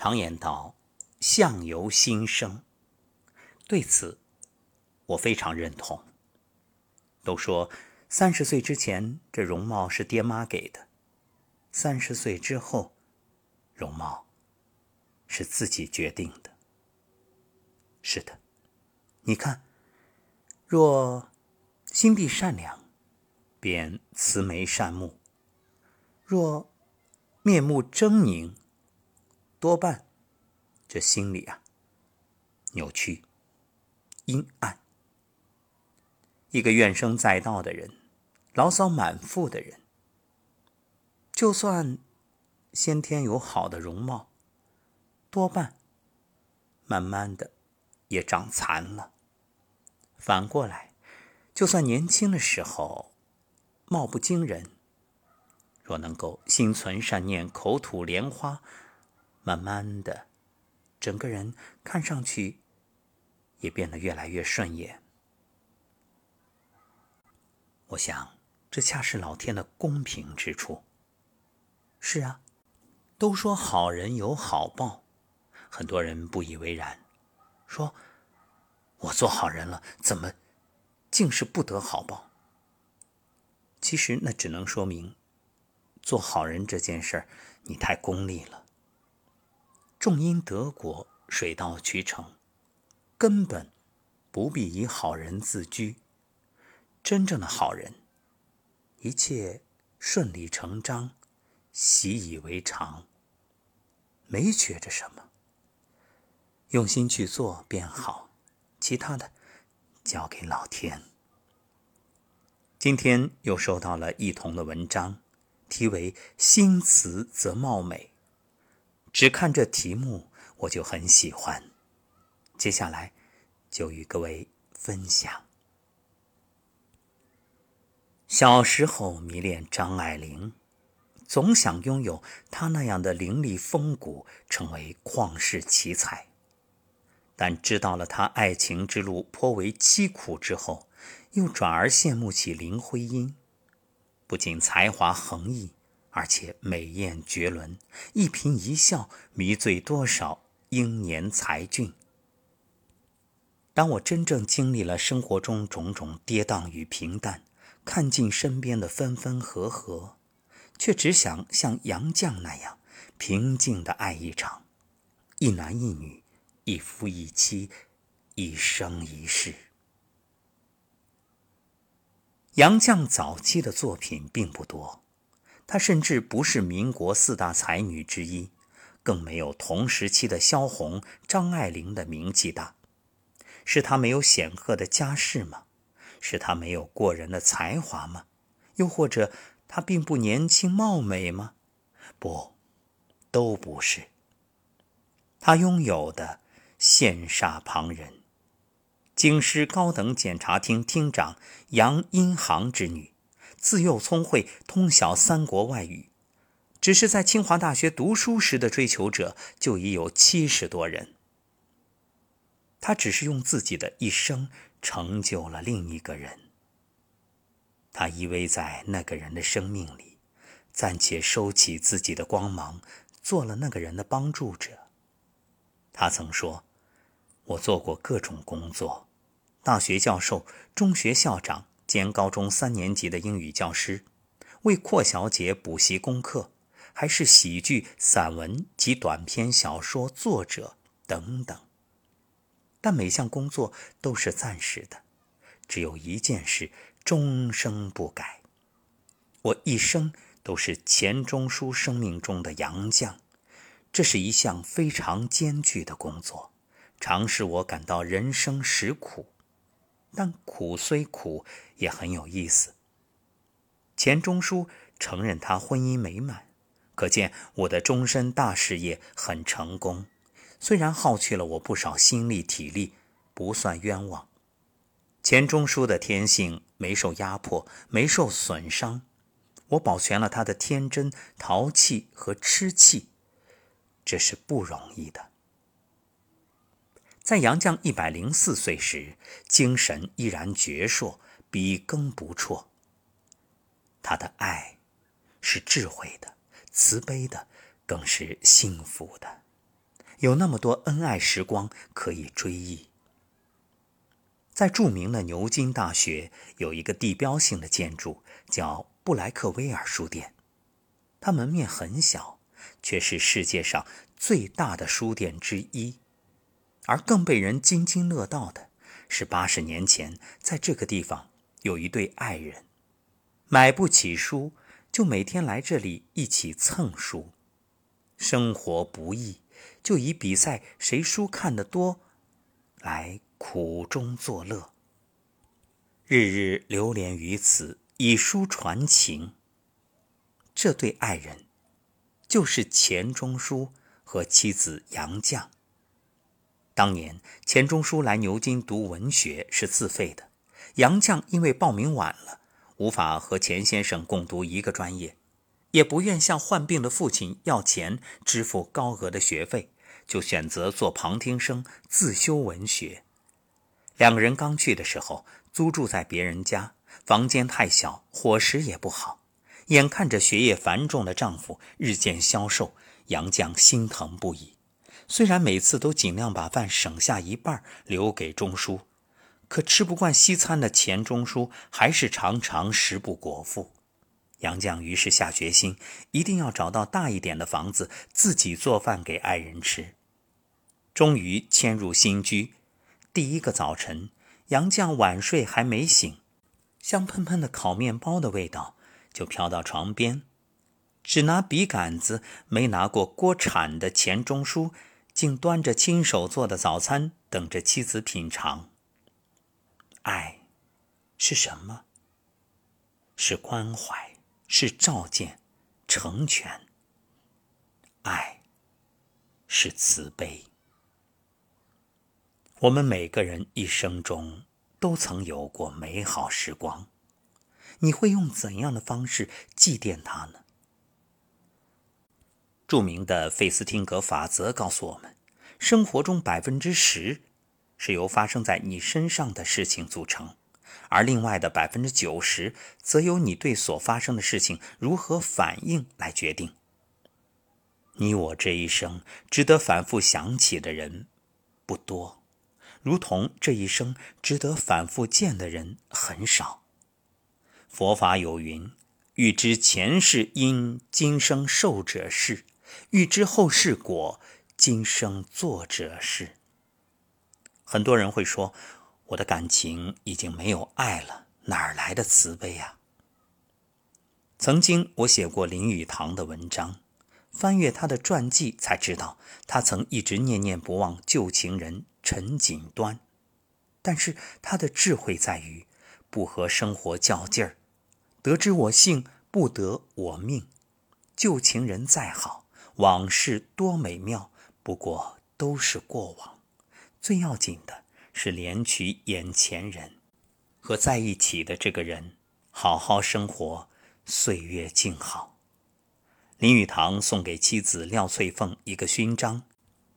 常言道：“相由心生。”对此，我非常认同。都说三十岁之前，这容貌是爹妈给的；三十岁之后，容貌是自己决定的。是的，你看，若心地善良，便慈眉善目；若面目狰狞，多半这心里啊扭曲、阴暗。一个怨声载道的人，牢骚满腹的人，就算先天有好的容貌，多半慢慢的也长残了。反过来，就算年轻的时候貌不惊人，若能够心存善念、口吐莲花，慢慢的，整个人看上去也变得越来越顺眼。我想，这恰是老天的公平之处。是啊，都说好人有好报，很多人不以为然，说：“我做好人了，怎么竟是不得好报？”其实那只能说明，做好人这件事儿你太功利了。种因得果，水到渠成，根本不必以好人自居。真正的好人，一切顺理成章，习以为常，没觉着什么。用心去做便好，其他的交给老天。今天又收到了一同的文章，题为“心慈则貌美”。只看这题目，我就很喜欢。接下来就与各位分享。小时候迷恋张爱玲，总想拥有她那样的凌厉风骨，成为旷世奇才。但知道了她爱情之路颇为凄苦之后，又转而羡慕起林徽因，不仅才华横溢，而且美艳绝伦，一颦一笑迷醉多少英年才俊。当我真正经历了生活中种种跌宕与平淡，看尽身边的分分合合，却只想像杨绛那样平静的爱一场，一男一女，一夫一妻，一生一世。杨绛早期的作品并不多，她甚至不是民国四大才女之一，更没有同时期的萧红、张爱玲的名气大。是她没有显赫的家世吗？是她没有过人的才华吗？又或者她并不年轻貌美吗？不，都不是。他拥有的羡煞旁人。京师高等检察厅厅长杨荫杭之女，自幼聪慧，通晓三国外语，只是在清华大学读书时的追求者就已有七十多人。他只是用自己的一生。成就了另一个人，他依偎在那个人的生命里，暂且收起自己的光芒，做了那个人的帮助者。他曾说：“我做过各种工作，大学教授、中学校长兼高中三年级的英语教师，为阔小姐补习功课，还是喜剧、散文及短篇小说作者等等。”但每项工作都是暂时的，只有一件事终生不改。我一生都是钱钟书生命中的杨绛，这是一项非常艰巨的工作，常使我感到人生实苦。但苦虽苦，也很有意思。钱钟书承认他婚姻美满，可见我的终身大事业很成功。虽然耗去了我不少心力体力，不算冤枉。钱钟书的天性没受压迫，没受损伤，我保全了他的天真、淘气和痴气，这是不容易的。在杨绛一百零四岁时，精神依然矍铄，笔耕不辍。他的爱，是智慧的、慈悲的，更是幸福的。有那么多恩爱时光可以追忆。在著名的牛津大学有一个地标性的建筑，叫布莱克威尔书店。它门面很小，却是世界上最大的书店之一。而更被人津津乐道的是，八十年前在这个地方有一对爱人，买不起书，就每天来这里一起蹭书。生活不易，就以比赛谁书看得多来。苦中作乐，日日流连于此，以书传情。这对爱人，就是钱钟书和妻子杨绛。当年钱钟书来牛津读文学是自费的，杨绛因为报名晚了，无法和钱先生共读一个专业，也不愿向患病的父亲要钱支付高额的学费，就选择做旁听生，自修文学。两个人刚去的时候，租住在别人家，房间太小，伙食也不好。眼看着学业繁重的丈夫日渐消瘦，杨绛心疼不已。虽然每次都尽量把饭省下一半留给钟书，可吃不惯西餐的钱钟书还是常常食不果腹。杨绛于是下决心，一定要找到大一点的房子，自己做饭给爱人吃。终于迁入新居。第一个早晨，杨绛晚睡还没醒，香喷喷的烤面包的味道就飘到床边。只拿笔杆子没拿过锅铲的钱钟书，竟端着亲手做的早餐等着妻子品尝。爱，是什么？是关怀，是照见，成全。爱，是慈悲。我们每个人一生中都曾有过美好时光，你会用怎样的方式祭奠它呢？著名的费斯汀格法则告诉我们，生活中百分之十是由发生在你身上的事情组成，而另外的百分之九十则由你对所发生的事情如何反应来决定。你我这一生值得反复想起的人不多。如同这一生值得反复见的人很少。佛法有云：“欲知前世因，今生受者是；欲知后世果，今生作者是。”很多人会说：“我的感情已经没有爱了，哪儿来的慈悲啊？”曾经我写过林语堂的文章，翻阅他的传记才知道，他曾一直念念不忘旧情人。陈锦端，但是他的智慧在于不和生活较劲儿。得知我幸，不得我命。旧情人再好，往事多美妙，不过都是过往。最要紧的是怜取眼前人，和在一起的这个人好好生活，岁月静好。林语堂送给妻子廖翠凤一个勋章，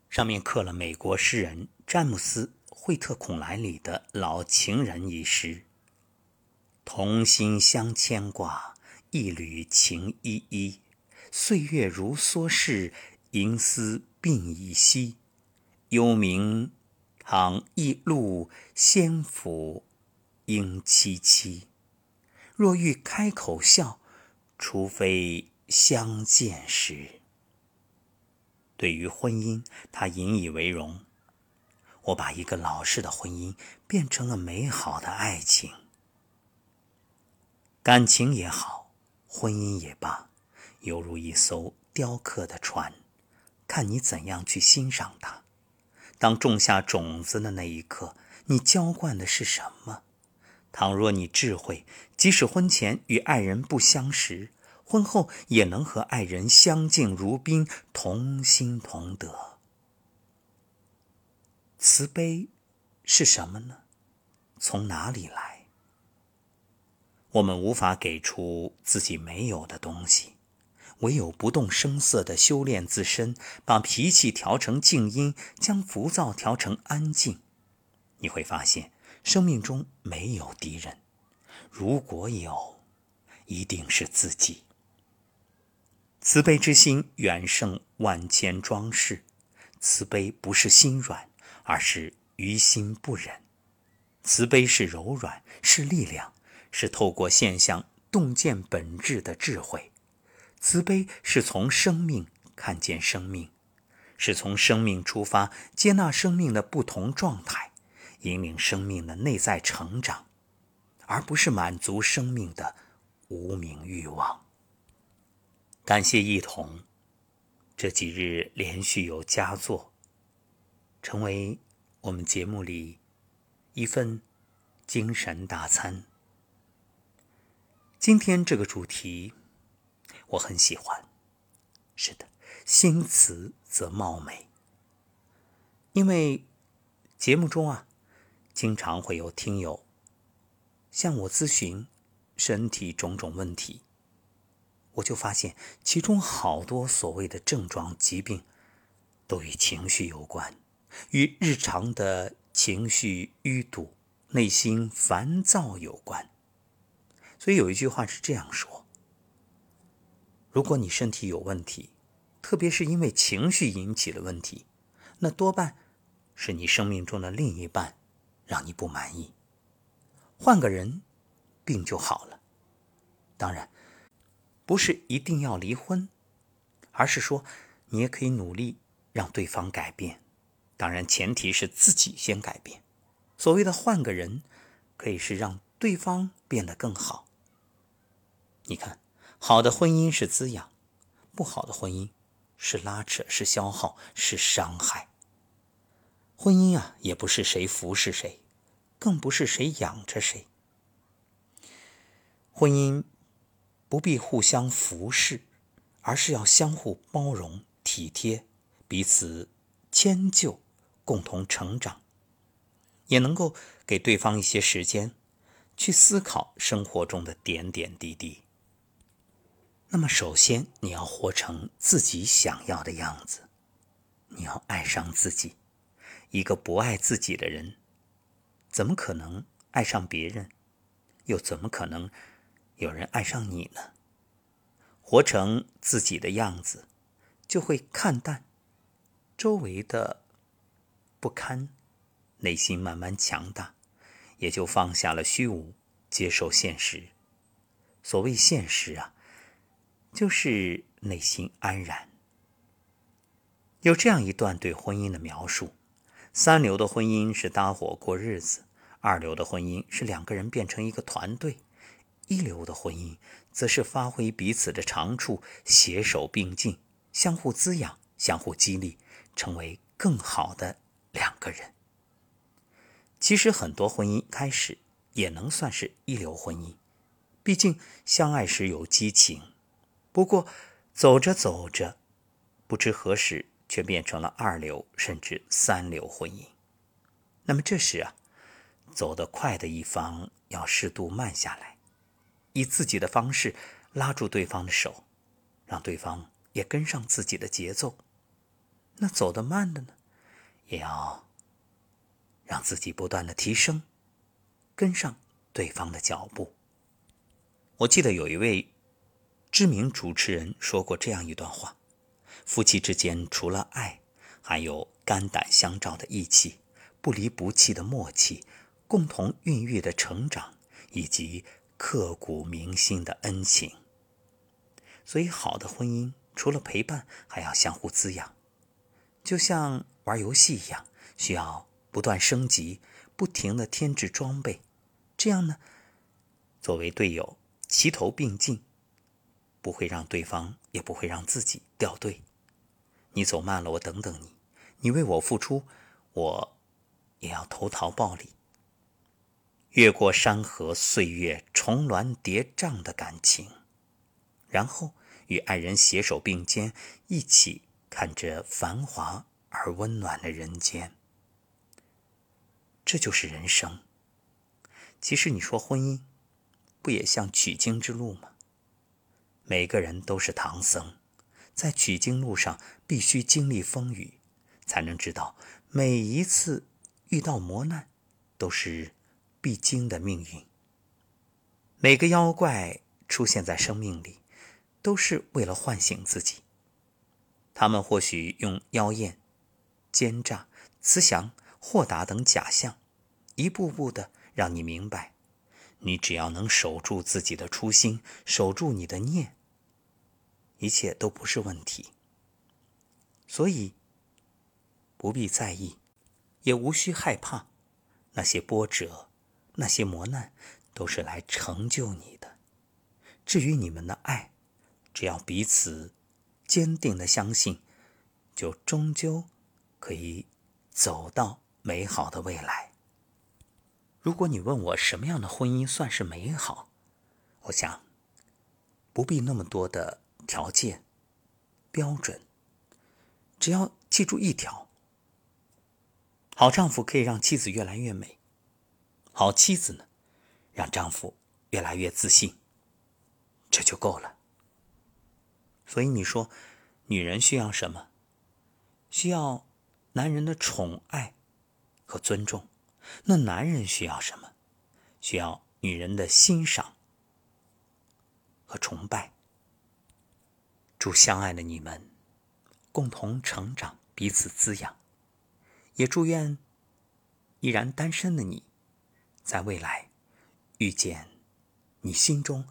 上面刻了美国诗人。詹姆斯·惠特孔莱里的老情人一诗：“同心相牵挂，一缕情依依。岁月如梭逝，银丝鬓已稀。幽冥倘一路仙府应凄凄。若欲开口笑，除非相见时。”对于婚姻，他引以为荣。我把一个老式的婚姻变成了美好的爱情，感情也好，婚姻也罢，犹如一艘雕刻的船，看你怎样去欣赏它。当种下种子的那一刻，你浇灌的是什么？倘若你智慧，即使婚前与爱人不相识，婚后也能和爱人相敬如宾，同心同德。慈悲是什么呢？从哪里来？我们无法给出自己没有的东西，唯有不动声色的修炼自身，把脾气调成静音，将浮躁调成安静。你会发现，生命中没有敌人，如果有，一定是自己。慈悲之心远胜万千装饰。慈悲不是心软，而是于心不忍。慈悲是柔软，是力量，是透过现象洞见本质的智慧。慈悲是从生命看见生命，是从生命出发，接纳生命的不同状态，引领生命的内在成长，而不是满足生命的无名欲望。感谢一同，这几日连续有佳作，成为我们节目里一份精神大餐。今天这个主题。我很喜欢，是的，心慈则貌美。因为节目中啊，经常会有听友向我咨询身体种种问题，我就发现其中好多所谓的症状疾病，都与情绪有关，与日常的情绪淤堵、内心烦躁有关。所以有一句话是这样说。如果你身体有问题，特别是因为情绪引起的问题，那多半是你生命中的另一半让你不满意。换个人，病就好了。当然，不是一定要离婚，而是说你也可以努力让对方改变。当然，前提是自己先改变。所谓的换个人，可以是让对方变得更好。你看。好的婚姻是滋养，不好的婚姻是拉扯，是消耗，是伤害。婚姻啊，也不是谁服侍谁，更不是谁养着谁。婚姻不必互相服侍，而是要相互包容、体贴，彼此迁就，共同成长，也能够给对方一些时间，去思考生活中的点点滴滴。那么，首先你要活成自己想要的样子，你要爱上自己。一个不爱自己的人，怎么可能爱上别人？又怎么可能有人爱上你呢？活成自己的样子，就会看淡周围的不堪，内心慢慢强大，也就放下了虚无，接受现实。所谓现实啊。就是内心安然。有这样一段对婚姻的描述：三流的婚姻是搭伙过日子；二流的婚姻是两个人变成一个团队；一流的婚姻则是发挥彼此的长处，携手并进，相互滋养，相互激励，成为更好的两个人。其实很多婚姻开始也能算是一流婚姻，毕竟相爱时有激情。不过，走着走着，不知何时却变成了二流甚至三流婚姻。那么这时啊，走得快的一方要适度慢下来，以自己的方式拉住对方的手，让对方也跟上自己的节奏。那走得慢的呢，也要让自己不断的提升，跟上对方的脚步。我记得有一位。知名主持人说过这样一段话：夫妻之间除了爱，还有肝胆相照的义气、不离不弃的默契、共同孕育的成长，以及刻骨铭心的恩情。所以，好的婚姻除了陪伴，还要相互滋养，就像玩游戏一样，需要不断升级，不停的添置装备。这样呢，作为队友，齐头并进。不会让对方，也不会让自己掉队。你走慢了，我等等你；你为我付出，我也要投桃报李。越过山河岁月，重峦叠嶂的感情，然后与爱人携手并肩，一起看着繁华而温暖的人间。这就是人生。其实你说婚姻，不也像取经之路吗？每个人都是唐僧，在取经路上必须经历风雨，才能知道每一次遇到磨难都是必经的命运。每个妖怪出现在生命里，都是为了唤醒自己。他们或许用妖艳，奸诈、慈祥、豁达等假象，一步步的让你明白，你只要能守住自己的初心，守住你的念，一切都不是问题。所以，不必在意，也无需害怕，那些波折，那些磨难，都是来成就你的。至于你们的爱，只要彼此坚定的相信，就终究可以走到美好的未来。如果你问我什么样的婚姻算是美好，我想不必那么多的条件标准，只要记住一条：好丈夫可以让妻子越来越美，好妻子呢，让丈夫越来越自信。这就够了。所以你说，女人需要什么？需要男人的宠爱和尊重。那男人需要什么？需要女人的欣赏和崇拜。祝相爱的你们共同成长，彼此滋养。也祝愿依然单身的你，在未来遇见你心中。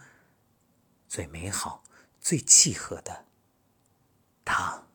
最美好、最契合的他。